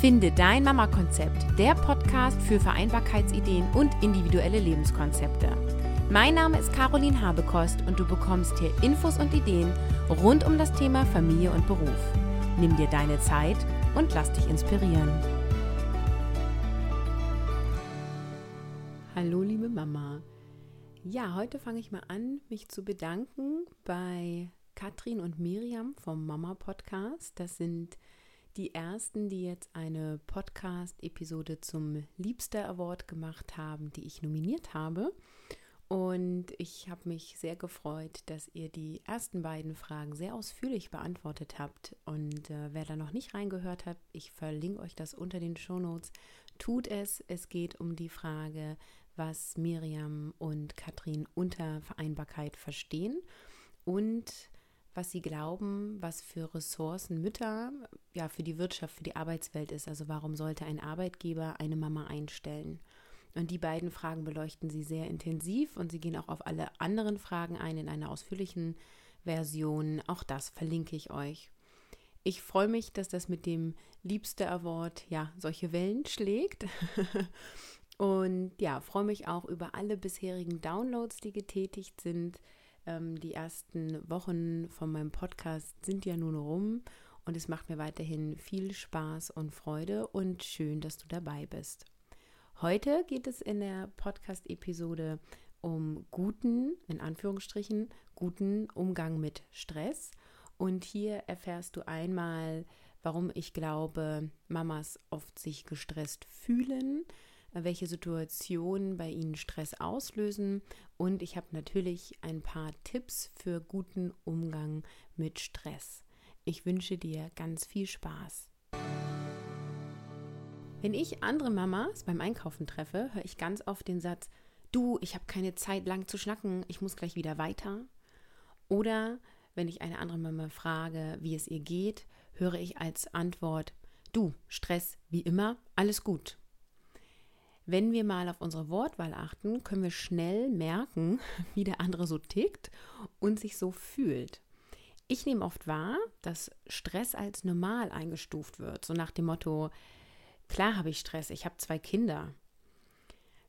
Finde dein Mama-Konzept, der Podcast für Vereinbarkeitsideen und individuelle Lebenskonzepte. Mein Name ist Caroline Habekost und du bekommst hier Infos und Ideen rund um das Thema Familie und Beruf. Nimm dir deine Zeit und lass dich inspirieren. Hallo liebe Mama. Ja, heute fange ich mal an, mich zu bedanken bei Katrin und Miriam vom Mama Podcast. Das sind die ersten, die jetzt eine Podcast-Episode zum Liebster Award gemacht haben, die ich nominiert habe. Und ich habe mich sehr gefreut, dass ihr die ersten beiden Fragen sehr ausführlich beantwortet habt. Und äh, wer da noch nicht reingehört hat, ich verlinke euch das unter den Shownotes. Tut es. Es geht um die Frage, was Miriam und Katrin unter Vereinbarkeit verstehen und was sie glauben, was für Ressourcen Mütter ja für die Wirtschaft, für die Arbeitswelt ist. Also warum sollte ein Arbeitgeber eine Mama einstellen? Und die beiden Fragen beleuchten sie sehr intensiv und sie gehen auch auf alle anderen Fragen ein in einer ausführlichen Version. Auch das verlinke ich euch. Ich freue mich, dass das mit dem Liebste Award ja solche Wellen schlägt. und ja, freue mich auch über alle bisherigen Downloads, die getätigt sind. Ähm, die ersten Wochen von meinem Podcast sind ja nun rum und es macht mir weiterhin viel Spaß und Freude und schön, dass du dabei bist. Heute geht es in der Podcast-Episode um guten, in Anführungsstrichen, guten Umgang mit Stress. Und hier erfährst du einmal, warum ich glaube, Mamas oft sich gestresst fühlen, welche Situationen bei ihnen Stress auslösen. Und ich habe natürlich ein paar Tipps für guten Umgang mit Stress. Ich wünsche dir ganz viel Spaß. Wenn ich andere Mamas beim Einkaufen treffe, höre ich ganz oft den Satz, du, ich habe keine Zeit lang zu schnacken, ich muss gleich wieder weiter. Oder wenn ich eine andere Mama frage, wie es ihr geht, höre ich als Antwort, du, Stress wie immer, alles gut. Wenn wir mal auf unsere Wortwahl achten, können wir schnell merken, wie der andere so tickt und sich so fühlt. Ich nehme oft wahr, dass Stress als normal eingestuft wird, so nach dem Motto, Klar habe ich Stress, ich habe zwei Kinder.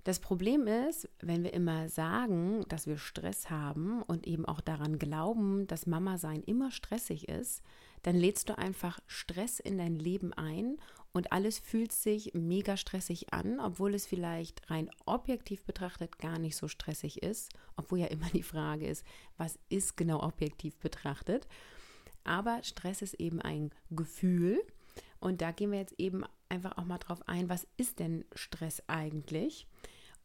Das Problem ist, wenn wir immer sagen, dass wir Stress haben und eben auch daran glauben, dass Mama sein immer stressig ist, dann lädst du einfach Stress in dein Leben ein und alles fühlt sich mega stressig an, obwohl es vielleicht rein objektiv betrachtet gar nicht so stressig ist, obwohl ja immer die Frage ist, was ist genau objektiv betrachtet. Aber Stress ist eben ein Gefühl und da gehen wir jetzt eben einfach auch mal drauf ein, was ist denn Stress eigentlich?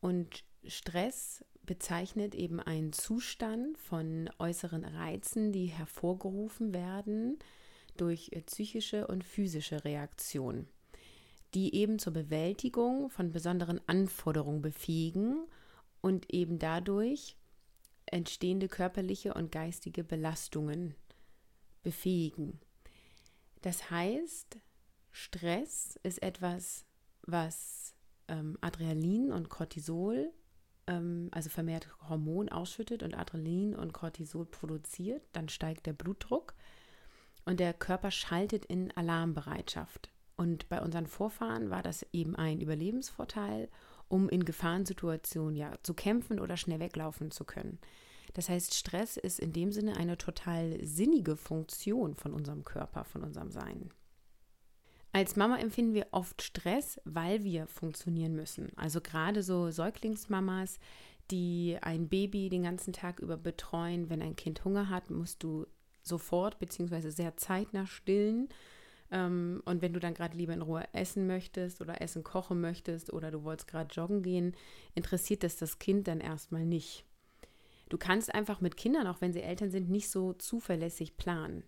Und Stress bezeichnet eben einen Zustand von äußeren Reizen, die hervorgerufen werden durch psychische und physische Reaktionen, die eben zur Bewältigung von besonderen Anforderungen befähigen und eben dadurch entstehende körperliche und geistige Belastungen befähigen. Das heißt, Stress ist etwas, was ähm, Adrenalin und Cortisol, ähm, also vermehrt Hormon ausschüttet und Adrenalin und Cortisol produziert. Dann steigt der Blutdruck und der Körper schaltet in Alarmbereitschaft. Und bei unseren Vorfahren war das eben ein Überlebensvorteil, um in Gefahrensituationen ja zu kämpfen oder schnell weglaufen zu können. Das heißt, Stress ist in dem Sinne eine total sinnige Funktion von unserem Körper, von unserem Sein. Als Mama empfinden wir oft Stress, weil wir funktionieren müssen. Also gerade so Säuglingsmamas, die ein Baby den ganzen Tag über betreuen. Wenn ein Kind Hunger hat, musst du sofort bzw. sehr zeitnah stillen. Ähm, und wenn du dann gerade lieber in Ruhe essen möchtest oder Essen kochen möchtest oder du wolltest gerade joggen gehen, interessiert das das Kind dann erstmal nicht. Du kannst einfach mit Kindern, auch wenn sie Eltern sind, nicht so zuverlässig planen.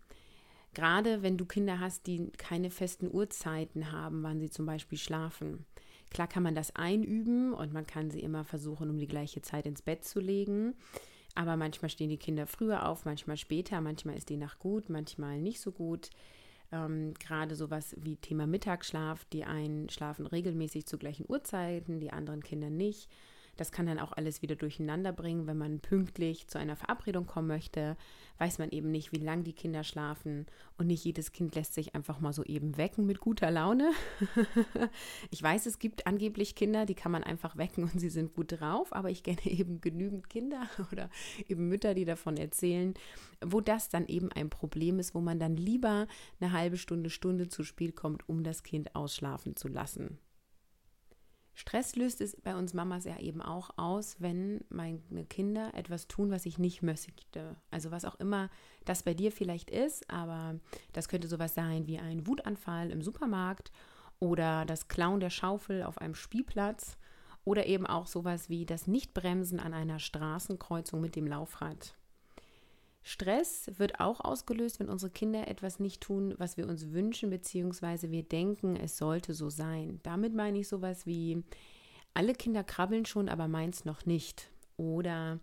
Gerade wenn du Kinder hast, die keine festen Uhrzeiten haben, wann sie zum Beispiel schlafen. Klar kann man das einüben und man kann sie immer versuchen, um die gleiche Zeit ins Bett zu legen. Aber manchmal stehen die Kinder früher auf, manchmal später, manchmal ist die Nacht gut, manchmal nicht so gut. Ähm, gerade sowas wie Thema Mittagsschlaf, die einen schlafen regelmäßig zu gleichen Uhrzeiten, die anderen Kinder nicht. Das kann dann auch alles wieder durcheinander bringen, wenn man pünktlich zu einer Verabredung kommen möchte. Weiß man eben nicht, wie lange die Kinder schlafen. Und nicht jedes Kind lässt sich einfach mal so eben wecken mit guter Laune. ich weiß, es gibt angeblich Kinder, die kann man einfach wecken und sie sind gut drauf. Aber ich kenne eben genügend Kinder oder eben Mütter, die davon erzählen, wo das dann eben ein Problem ist, wo man dann lieber eine halbe Stunde, Stunde zu spät kommt, um das Kind ausschlafen zu lassen. Stress löst es bei uns Mamas ja eben auch aus, wenn meine Kinder etwas tun, was ich nicht möchte. Also was auch immer das bei dir vielleicht ist, aber das könnte sowas sein wie ein Wutanfall im Supermarkt oder das Klauen der Schaufel auf einem Spielplatz oder eben auch sowas wie das Nichtbremsen an einer Straßenkreuzung mit dem Laufrad. Stress wird auch ausgelöst, wenn unsere Kinder etwas nicht tun, was wir uns wünschen, beziehungsweise wir denken, es sollte so sein. Damit meine ich sowas wie, alle Kinder krabbeln schon, aber meins noch nicht. Oder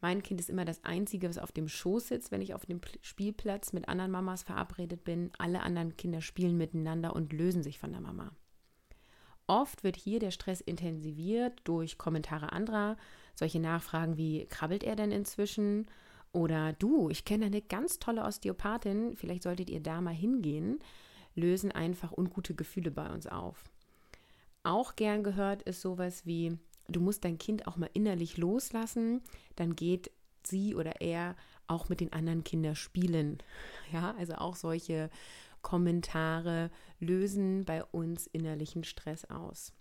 mein Kind ist immer das Einzige, was auf dem Schoß sitzt, wenn ich auf dem Spielplatz mit anderen Mamas verabredet bin. Alle anderen Kinder spielen miteinander und lösen sich von der Mama. Oft wird hier der Stress intensiviert durch Kommentare anderer, solche Nachfragen wie, krabbelt er denn inzwischen? Oder du, ich kenne eine ganz tolle Osteopathin, vielleicht solltet ihr da mal hingehen, lösen einfach ungute Gefühle bei uns auf. Auch gern gehört ist sowas wie, du musst dein Kind auch mal innerlich loslassen, dann geht sie oder er auch mit den anderen Kindern spielen. Ja, also auch solche Kommentare lösen bei uns innerlichen Stress aus.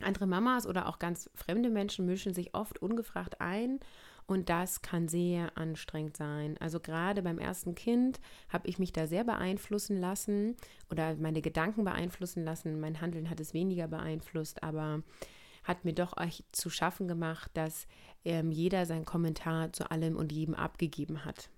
Andere Mamas oder auch ganz fremde Menschen mischen sich oft ungefragt ein und das kann sehr anstrengend sein. Also gerade beim ersten Kind habe ich mich da sehr beeinflussen lassen oder meine Gedanken beeinflussen lassen. Mein Handeln hat es weniger beeinflusst, aber hat mir doch echt zu schaffen gemacht, dass ähm, jeder seinen Kommentar zu allem und jedem abgegeben hat.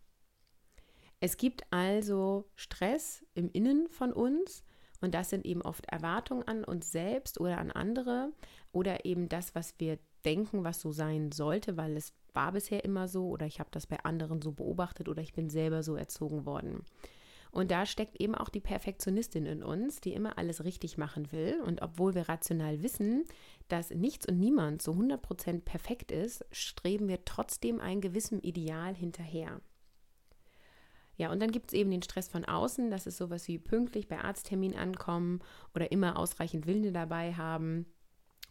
Es gibt also Stress im Innen von uns und das sind eben oft Erwartungen an uns selbst oder an andere oder eben das, was wir denken, was so sein sollte, weil es war bisher immer so oder ich habe das bei anderen so beobachtet oder ich bin selber so erzogen worden. Und da steckt eben auch die Perfektionistin in uns, die immer alles richtig machen will. Und obwohl wir rational wissen, dass nichts und niemand so 100% perfekt ist, streben wir trotzdem einem gewissen Ideal hinterher. Ja, und dann gibt es eben den Stress von außen. Das ist sowas wie pünktlich bei Arzttermin ankommen oder immer ausreichend Wilde dabei haben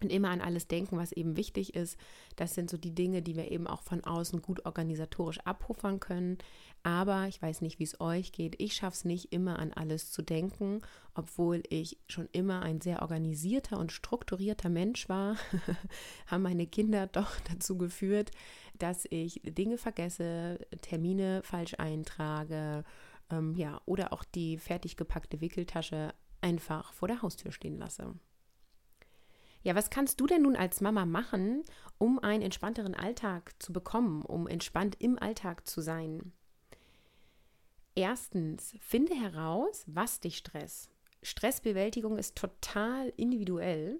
und immer an alles denken, was eben wichtig ist. Das sind so die Dinge, die wir eben auch von außen gut organisatorisch abpuffern können. Aber ich weiß nicht, wie es euch geht. Ich schaffe es nicht immer an alles zu denken, obwohl ich schon immer ein sehr organisierter und strukturierter Mensch war, haben meine Kinder doch dazu geführt, dass ich Dinge vergesse, Termine falsch eintrage, ähm, ja, oder auch die fertig gepackte Wickeltasche einfach vor der Haustür stehen lasse. Ja, was kannst du denn nun als Mama machen, um einen entspannteren Alltag zu bekommen, um entspannt im Alltag zu sein? Erstens, finde heraus, was dich stresst. Stressbewältigung ist total individuell.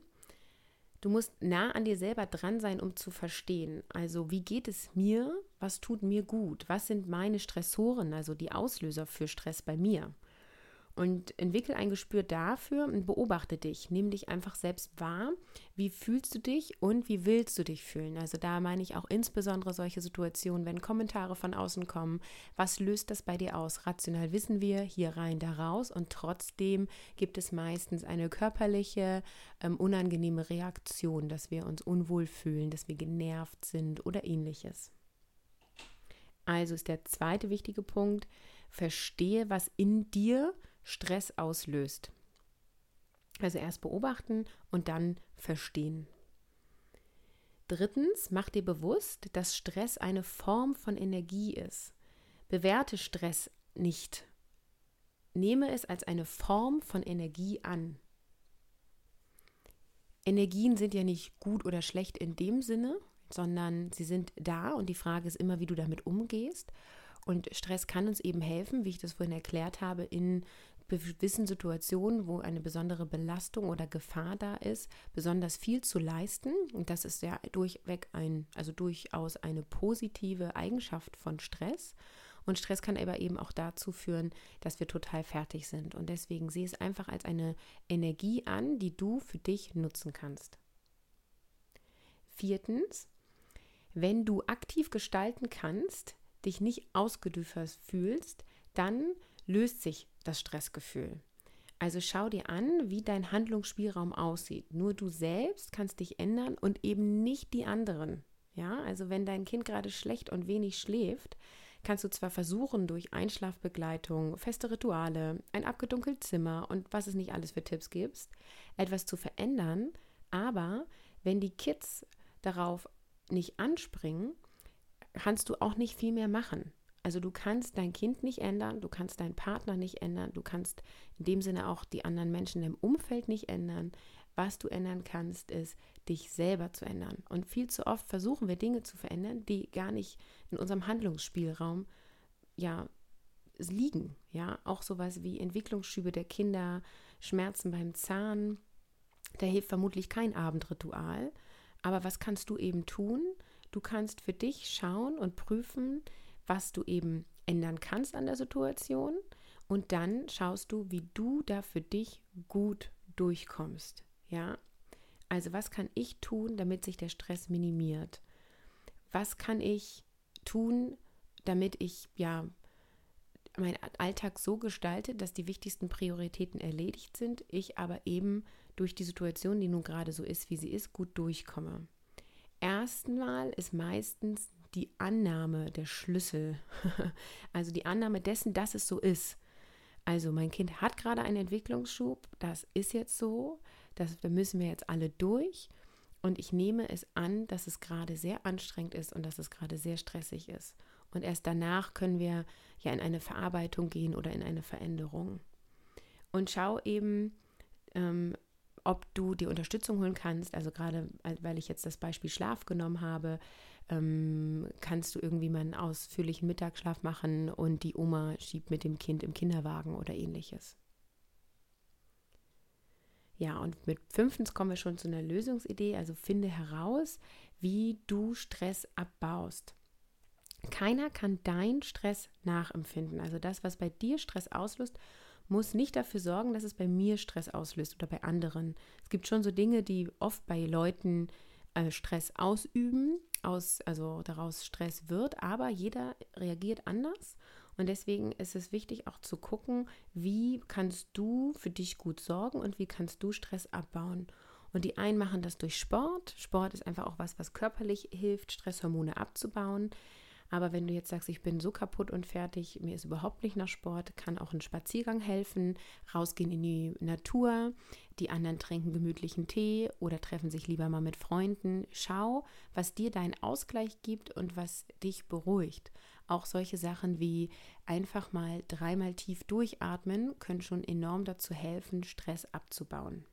Du musst nah an dir selber dran sein, um zu verstehen. Also, wie geht es mir? Was tut mir gut? Was sind meine Stressoren, also die Auslöser für Stress bei mir? Und entwickel ein Gespür dafür und beobachte dich. Nimm dich einfach selbst wahr. Wie fühlst du dich und wie willst du dich fühlen? Also da meine ich auch insbesondere solche Situationen, wenn Kommentare von außen kommen. Was löst das bei dir aus? Rational wissen wir, hier rein, da raus. Und trotzdem gibt es meistens eine körperliche, ähm, unangenehme Reaktion, dass wir uns unwohl fühlen, dass wir genervt sind oder ähnliches. Also ist der zweite wichtige Punkt, verstehe, was in dir Stress auslöst. Also erst beobachten und dann verstehen. Drittens, mach dir bewusst, dass Stress eine Form von Energie ist. Bewerte Stress nicht. Nehme es als eine Form von Energie an. Energien sind ja nicht gut oder schlecht in dem Sinne, sondern sie sind da und die Frage ist immer, wie du damit umgehst. Und Stress kann uns eben helfen, wie ich das vorhin erklärt habe, in gewissen Situationen, wo eine besondere Belastung oder Gefahr da ist, besonders viel zu leisten. Und das ist ja durchweg ein, also durchaus eine positive Eigenschaft von Stress. Und Stress kann aber eben auch dazu führen, dass wir total fertig sind. Und deswegen sehe es einfach als eine Energie an, die du für dich nutzen kannst. Viertens, wenn du aktiv gestalten kannst, dich nicht ausgedüffert fühlst, dann löst sich das Stressgefühl. Also schau dir an, wie dein Handlungsspielraum aussieht. Nur du selbst kannst dich ändern und eben nicht die anderen. Ja, also wenn dein Kind gerade schlecht und wenig schläft, kannst du zwar versuchen, durch Einschlafbegleitung, feste Rituale, ein abgedunkelt Zimmer und was es nicht alles für Tipps gibt, etwas zu verändern, aber wenn die Kids darauf nicht anspringen, kannst du auch nicht viel mehr machen. Also du kannst dein Kind nicht ändern, du kannst deinen Partner nicht ändern, du kannst in dem Sinne auch die anderen Menschen im Umfeld nicht ändern. Was du ändern kannst, ist, dich selber zu ändern. Und viel zu oft versuchen wir Dinge zu verändern, die gar nicht in unserem Handlungsspielraum ja liegen. Ja, auch sowas wie Entwicklungsschübe der Kinder, Schmerzen beim Zahn. Da hilft vermutlich kein Abendritual. Aber was kannst du eben tun? Du kannst für dich schauen und prüfen, was du eben ändern kannst an der Situation. Und dann schaust du, wie du da für dich gut durchkommst. Ja, also was kann ich tun, damit sich der Stress minimiert? Was kann ich tun, damit ich ja meinen Alltag so gestalte, dass die wichtigsten Prioritäten erledigt sind, ich aber eben durch die Situation, die nun gerade so ist, wie sie ist, gut durchkomme. Erstmal ist meistens die Annahme der Schlüssel, also die Annahme dessen, dass es so ist. Also mein Kind hat gerade einen Entwicklungsschub, das ist jetzt so, das, da müssen wir jetzt alle durch. Und ich nehme es an, dass es gerade sehr anstrengend ist und dass es gerade sehr stressig ist. Und erst danach können wir ja in eine Verarbeitung gehen oder in eine Veränderung. Und schau eben, ähm, ob du die Unterstützung holen kannst. Also gerade, weil ich jetzt das Beispiel Schlaf genommen habe, ähm, kannst du irgendwie mal einen ausführlichen Mittagsschlaf machen und die Oma schiebt mit dem Kind im Kinderwagen oder ähnliches. Ja, und mit fünftens kommen wir schon zu einer Lösungsidee. Also finde heraus, wie du Stress abbaust. Keiner kann dein Stress nachempfinden. Also das, was bei dir Stress auslöst, muss nicht dafür sorgen, dass es bei mir Stress auslöst oder bei anderen. Es gibt schon so Dinge, die oft bei Leuten äh, Stress ausüben, aus, also daraus Stress wird, aber jeder reagiert anders. Und deswegen ist es wichtig auch zu gucken, wie kannst du für dich gut sorgen und wie kannst du Stress abbauen. Und die einen machen das durch Sport. Sport ist einfach auch was, was körperlich hilft, Stresshormone abzubauen. Aber wenn du jetzt sagst, ich bin so kaputt und fertig, mir ist überhaupt nicht nach Sport, kann auch ein Spaziergang helfen, rausgehen in die Natur. Die anderen trinken gemütlichen Tee oder treffen sich lieber mal mit Freunden. Schau, was dir deinen Ausgleich gibt und was dich beruhigt. Auch solche Sachen wie einfach mal dreimal tief durchatmen können schon enorm dazu helfen, Stress abzubauen.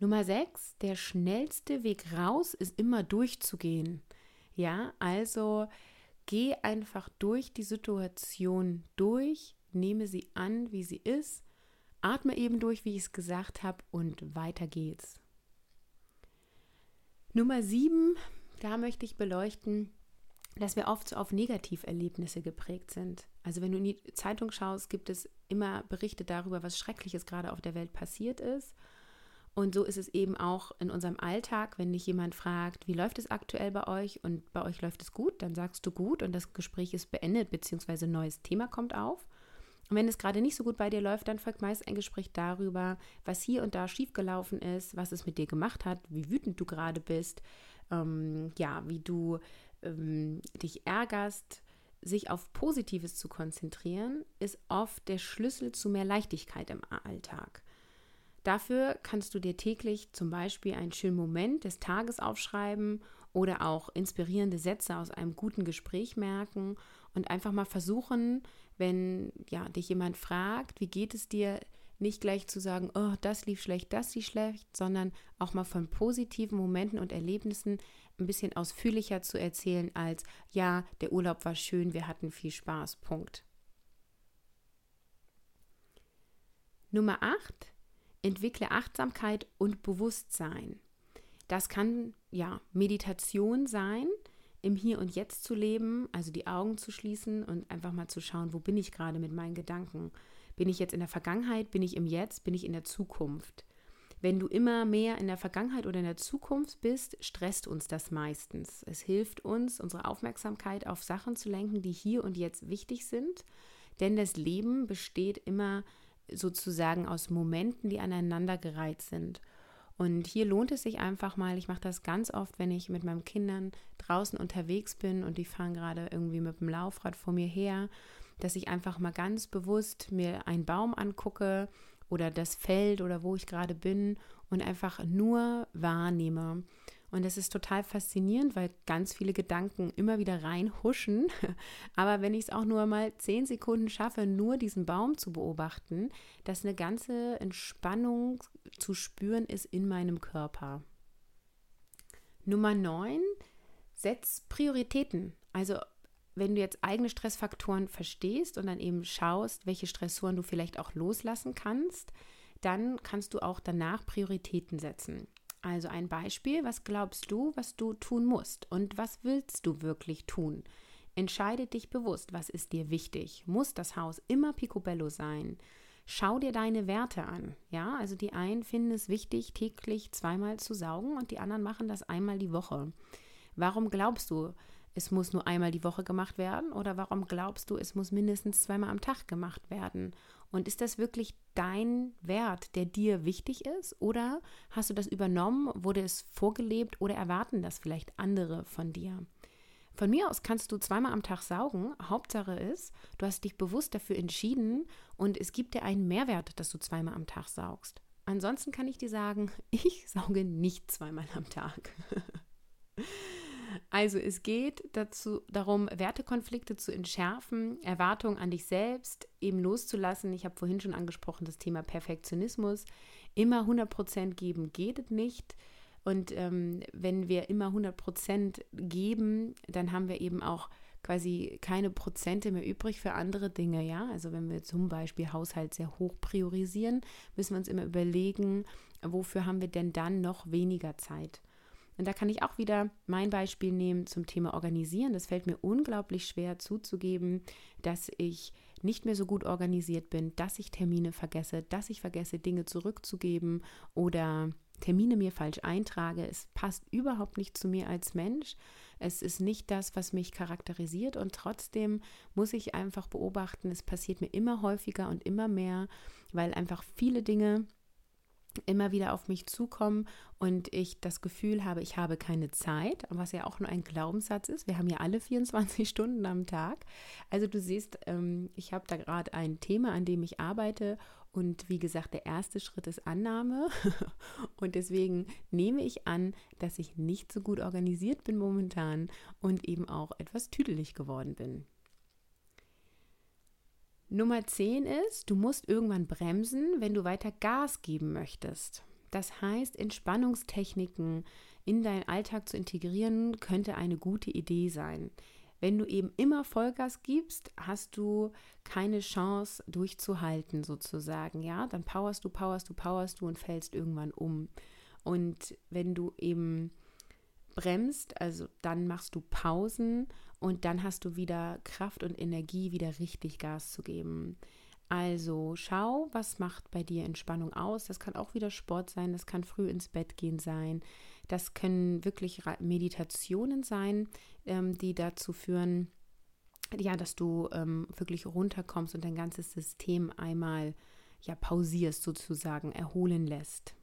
Nummer 6, der schnellste Weg raus ist immer durchzugehen. Ja, also geh einfach durch die Situation durch, nehme sie an, wie sie ist, atme eben durch, wie ich es gesagt habe, und weiter geht's. Nummer sieben, da möchte ich beleuchten, dass wir oft so auf Negativerlebnisse geprägt sind. Also wenn du in die Zeitung schaust, gibt es immer Berichte darüber, was Schreckliches gerade auf der Welt passiert ist. Und so ist es eben auch in unserem Alltag, wenn dich jemand fragt, wie läuft es aktuell bei euch und bei euch läuft es gut, dann sagst du gut und das Gespräch ist beendet, beziehungsweise ein neues Thema kommt auf. Und wenn es gerade nicht so gut bei dir läuft, dann folgt meist ein Gespräch darüber, was hier und da schiefgelaufen ist, was es mit dir gemacht hat, wie wütend du gerade bist, ähm, ja, wie du ähm, dich ärgerst. Sich auf Positives zu konzentrieren, ist oft der Schlüssel zu mehr Leichtigkeit im Alltag. Dafür kannst du dir täglich zum Beispiel einen schönen Moment des Tages aufschreiben oder auch inspirierende Sätze aus einem guten Gespräch merken und einfach mal versuchen, wenn ja, dich jemand fragt, wie geht es dir, nicht gleich zu sagen, oh, das lief schlecht, das lief schlecht, sondern auch mal von positiven Momenten und Erlebnissen ein bisschen ausführlicher zu erzählen als, ja, der Urlaub war schön, wir hatten viel Spaß, Punkt. Nummer 8 entwickle Achtsamkeit und Bewusstsein. Das kann ja Meditation sein, im Hier und Jetzt zu leben, also die Augen zu schließen und einfach mal zu schauen, wo bin ich gerade mit meinen Gedanken? Bin ich jetzt in der Vergangenheit? Bin ich im Jetzt? Bin ich in der Zukunft? Wenn du immer mehr in der Vergangenheit oder in der Zukunft bist, stresst uns das meistens. Es hilft uns, unsere Aufmerksamkeit auf Sachen zu lenken, die hier und jetzt wichtig sind. Denn das Leben besteht immer sozusagen aus Momenten, die aneinandergereiht sind. Und hier lohnt es sich einfach mal, ich mache das ganz oft, wenn ich mit meinen Kindern draußen unterwegs bin und die fahren gerade irgendwie mit dem Laufrad vor mir her, dass ich einfach mal ganz bewusst mir einen Baum angucke oder das Feld oder wo ich gerade bin und einfach nur wahrnehme. Und das ist total faszinierend, weil ganz viele Gedanken immer wieder reinhuschen. Aber wenn ich es auch nur mal zehn Sekunden schaffe, nur diesen Baum zu beobachten, dass eine ganze Entspannung zu spüren ist in meinem Körper. Nummer 9, setz Prioritäten. Also wenn du jetzt eigene Stressfaktoren verstehst und dann eben schaust, welche Stressoren du vielleicht auch loslassen kannst, dann kannst du auch danach Prioritäten setzen. Also ein Beispiel, was glaubst du, was du tun musst und was willst du wirklich tun? Entscheide dich bewusst, was ist dir wichtig? Muss das Haus immer picobello sein? Schau dir deine Werte an. Ja, also die einen finden es wichtig, täglich zweimal zu saugen und die anderen machen das einmal die Woche. Warum glaubst du, es muss nur einmal die Woche gemacht werden? Oder warum glaubst du, es muss mindestens zweimal am Tag gemacht werden? Und ist das wirklich dein Wert, der dir wichtig ist? Oder hast du das übernommen, wurde es vorgelebt oder erwarten das vielleicht andere von dir? Von mir aus kannst du zweimal am Tag saugen. Hauptsache ist, du hast dich bewusst dafür entschieden und es gibt dir einen Mehrwert, dass du zweimal am Tag saugst. Ansonsten kann ich dir sagen, ich sauge nicht zweimal am Tag. Also es geht dazu, darum, Wertekonflikte zu entschärfen, Erwartungen an dich selbst eben loszulassen. Ich habe vorhin schon angesprochen, das Thema Perfektionismus. Immer 100% geben geht nicht. Und ähm, wenn wir immer 100% geben, dann haben wir eben auch quasi keine Prozente mehr übrig für andere Dinge, ja. Also wenn wir zum Beispiel Haushalt sehr hoch priorisieren, müssen wir uns immer überlegen, wofür haben wir denn dann noch weniger Zeit? Und da kann ich auch wieder mein Beispiel nehmen zum Thema Organisieren. Das fällt mir unglaublich schwer zuzugeben, dass ich nicht mehr so gut organisiert bin, dass ich Termine vergesse, dass ich vergesse, Dinge zurückzugeben oder Termine mir falsch eintrage. Es passt überhaupt nicht zu mir als Mensch. Es ist nicht das, was mich charakterisiert und trotzdem muss ich einfach beobachten, es passiert mir immer häufiger und immer mehr, weil einfach viele Dinge immer wieder auf mich zukommen und ich das Gefühl habe, ich habe keine Zeit, was ja auch nur ein Glaubenssatz ist. Wir haben ja alle 24 Stunden am Tag. Also du siehst, ähm, ich habe da gerade ein Thema, an dem ich arbeite und wie gesagt, der erste Schritt ist Annahme und deswegen nehme ich an, dass ich nicht so gut organisiert bin momentan und eben auch etwas tüdelig geworden bin. Nummer 10 ist, du musst irgendwann bremsen, wenn du weiter Gas geben möchtest. Das heißt, Entspannungstechniken in deinen Alltag zu integrieren, könnte eine gute Idee sein. Wenn du eben immer Vollgas gibst, hast du keine Chance durchzuhalten sozusagen, ja? Dann powerst du, powerst du, powerst du und fällst irgendwann um. Und wenn du eben bremst, also dann machst du Pausen und dann hast du wieder Kraft und Energie, wieder richtig Gas zu geben. Also schau, was macht bei dir Entspannung aus. Das kann auch wieder Sport sein, das kann früh ins Bett gehen sein. Das können wirklich Meditationen sein, ähm, die dazu führen, ja, dass du ähm, wirklich runterkommst und dein ganzes System einmal ja pausierst sozusagen, erholen lässt.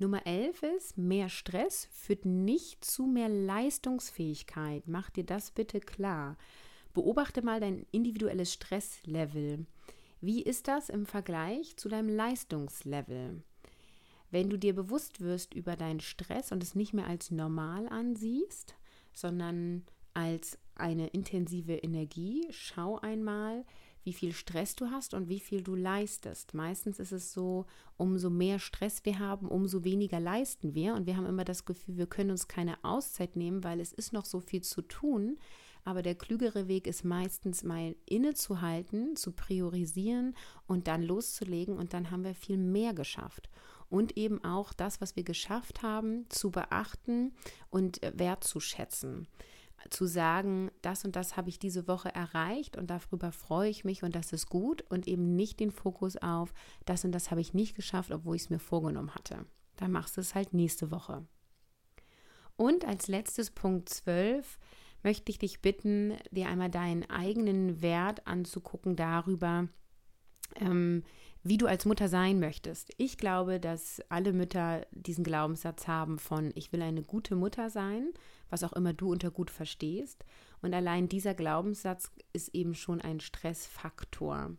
Nummer 11 ist, mehr Stress führt nicht zu mehr Leistungsfähigkeit. Mach dir das bitte klar. Beobachte mal dein individuelles Stresslevel. Wie ist das im Vergleich zu deinem Leistungslevel? Wenn du dir bewusst wirst über deinen Stress und es nicht mehr als normal ansiehst, sondern als eine intensive Energie, schau einmal, wie viel Stress du hast und wie viel du leistest. Meistens ist es so, umso mehr Stress wir haben, umso weniger leisten wir. Und wir haben immer das Gefühl, wir können uns keine Auszeit nehmen, weil es ist noch so viel zu tun. Aber der klügere Weg ist meistens mal innezuhalten, zu priorisieren und dann loszulegen. Und dann haben wir viel mehr geschafft. Und eben auch das, was wir geschafft haben, zu beachten und wertzuschätzen. Zu sagen, das und das habe ich diese Woche erreicht und darüber freue ich mich und das ist gut und eben nicht den Fokus auf, das und das habe ich nicht geschafft, obwohl ich es mir vorgenommen hatte. Dann machst du es halt nächste Woche. Und als letztes Punkt 12 möchte ich dich bitten, dir einmal deinen eigenen Wert anzugucken darüber, ähm, wie du als Mutter sein möchtest. Ich glaube, dass alle Mütter diesen Glaubenssatz haben von, ich will eine gute Mutter sein, was auch immer du unter gut verstehst. Und allein dieser Glaubenssatz ist eben schon ein Stressfaktor.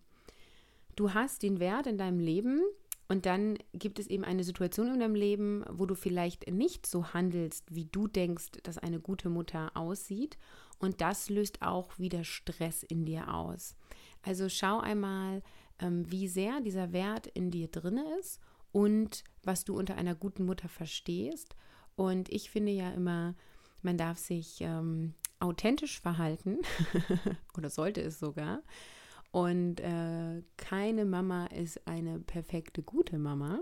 Du hast den Wert in deinem Leben und dann gibt es eben eine Situation in deinem Leben, wo du vielleicht nicht so handelst, wie du denkst, dass eine gute Mutter aussieht. Und das löst auch wieder Stress in dir aus. Also schau einmal, wie sehr dieser Wert in dir drin ist und was du unter einer guten Mutter verstehst. Und ich finde ja immer, man darf sich ähm, authentisch verhalten oder sollte es sogar. Und äh, keine Mama ist eine perfekte gute Mama.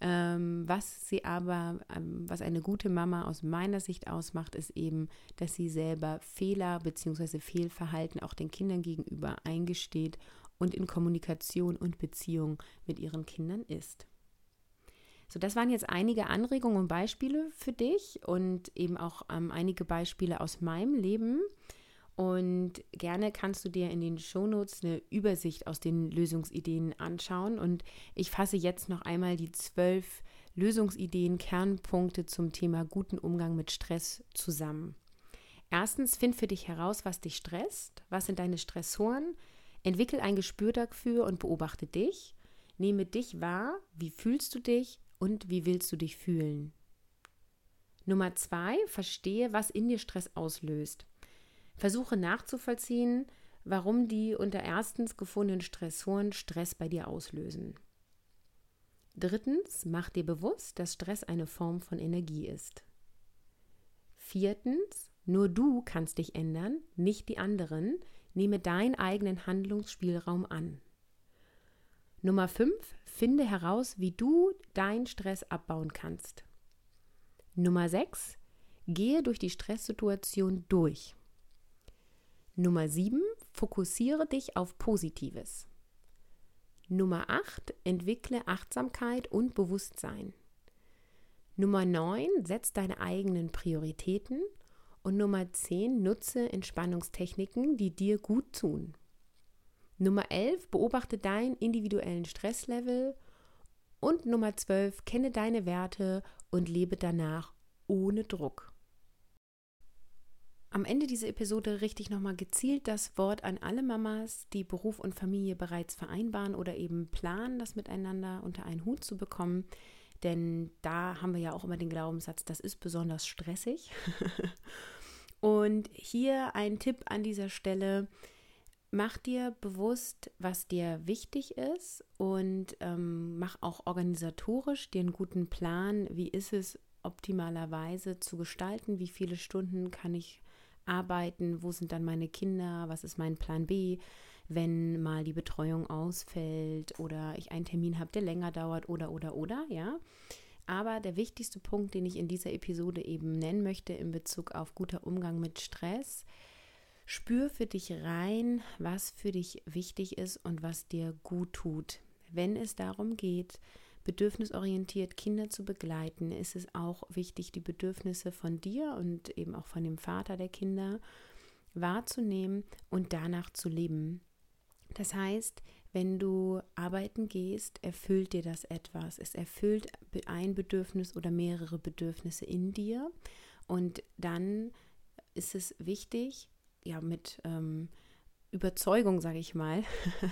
Ähm, was sie aber, ähm, was eine gute Mama aus meiner Sicht ausmacht, ist eben, dass sie selber Fehler bzw. Fehlverhalten auch den Kindern gegenüber eingesteht und in Kommunikation und Beziehung mit ihren Kindern ist. So, das waren jetzt einige Anregungen und Beispiele für dich und eben auch ähm, einige Beispiele aus meinem Leben. Und gerne kannst du dir in den Shownotes eine Übersicht aus den Lösungsideen anschauen. Und ich fasse jetzt noch einmal die zwölf Lösungsideen, Kernpunkte zum Thema guten Umgang mit Stress zusammen. Erstens, find für dich heraus, was dich stresst. Was sind deine Stressoren? Entwickel ein Gespür dafür und beobachte dich. Nehme dich wahr, wie fühlst du dich und wie willst du dich fühlen. Nummer zwei, verstehe, was in dir Stress auslöst. Versuche nachzuvollziehen, warum die unter erstens gefundenen Stressoren Stress bei dir auslösen. Drittens, mach dir bewusst, dass Stress eine Form von Energie ist. Viertens, nur du kannst dich ändern, nicht die anderen, Nehme deinen eigenen Handlungsspielraum an. Nummer 5. Finde heraus, wie du deinen Stress abbauen kannst. Nummer 6. Gehe durch die Stresssituation durch. Nummer 7. Fokussiere dich auf Positives. Nummer 8. Entwickle Achtsamkeit und Bewusstsein. Nummer 9. Setz deine eigenen Prioritäten. Und Nummer 10, nutze Entspannungstechniken, die dir gut tun. Nummer 11, beobachte deinen individuellen Stresslevel. Und Nummer 12, kenne deine Werte und lebe danach ohne Druck. Am Ende dieser Episode richte ich nochmal gezielt das Wort an alle Mamas, die Beruf und Familie bereits vereinbaren oder eben planen, das miteinander unter einen Hut zu bekommen. Denn da haben wir ja auch immer den Glaubenssatz, das ist besonders stressig. Und hier ein Tipp an dieser Stelle. Mach dir bewusst, was dir wichtig ist und ähm, mach auch organisatorisch dir einen guten Plan. Wie ist es optimalerweise zu gestalten? Wie viele Stunden kann ich arbeiten? Wo sind dann meine Kinder? Was ist mein Plan B? wenn mal die Betreuung ausfällt oder ich einen Termin habe, der länger dauert oder oder oder, ja. Aber der wichtigste Punkt, den ich in dieser Episode eben nennen möchte in Bezug auf guter Umgang mit Stress, spür für dich rein, was für dich wichtig ist und was dir gut tut. Wenn es darum geht, bedürfnisorientiert Kinder zu begleiten, ist es auch wichtig, die Bedürfnisse von dir und eben auch von dem Vater der Kinder wahrzunehmen und danach zu leben. Das heißt, wenn du arbeiten gehst, erfüllt dir das etwas. Es erfüllt ein Bedürfnis oder mehrere Bedürfnisse in dir. Und dann ist es wichtig, ja, mit ähm, Überzeugung, sage ich mal,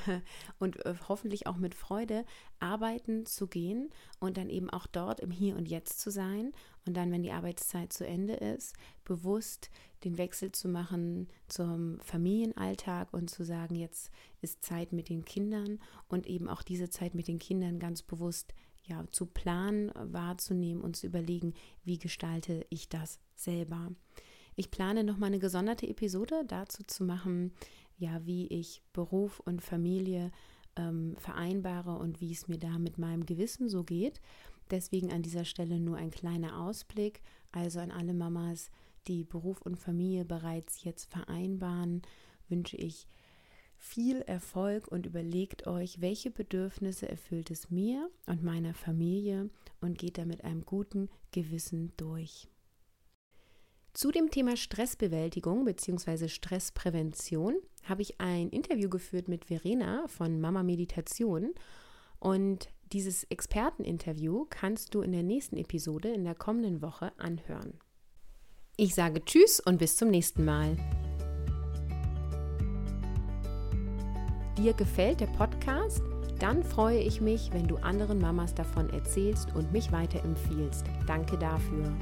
und äh, hoffentlich auch mit Freude arbeiten zu gehen und dann eben auch dort im Hier und Jetzt zu sein und dann, wenn die Arbeitszeit zu Ende ist, bewusst den Wechsel zu machen zum Familienalltag und zu sagen, jetzt ist Zeit mit den Kindern und eben auch diese Zeit mit den Kindern ganz bewusst ja zu planen, wahrzunehmen und zu überlegen, wie gestalte ich das selber. Ich plane noch mal eine gesonderte Episode dazu zu machen, ja, wie ich Beruf und Familie ähm, vereinbare und wie es mir da mit meinem Gewissen so geht. Deswegen an dieser Stelle nur ein kleiner Ausblick, also an alle Mamas, die Beruf und Familie bereits jetzt vereinbaren, wünsche ich viel Erfolg und überlegt euch, welche Bedürfnisse erfüllt es mir und meiner Familie und geht da mit einem guten Gewissen durch. Zu dem Thema Stressbewältigung bzw. Stressprävention habe ich ein Interview geführt mit Verena von Mama Meditation und dieses Experteninterview kannst du in der nächsten Episode in der kommenden Woche anhören. Ich sage Tschüss und bis zum nächsten Mal. Dir gefällt der Podcast? Dann freue ich mich, wenn du anderen Mamas davon erzählst und mich weiterempfiehlst. Danke dafür.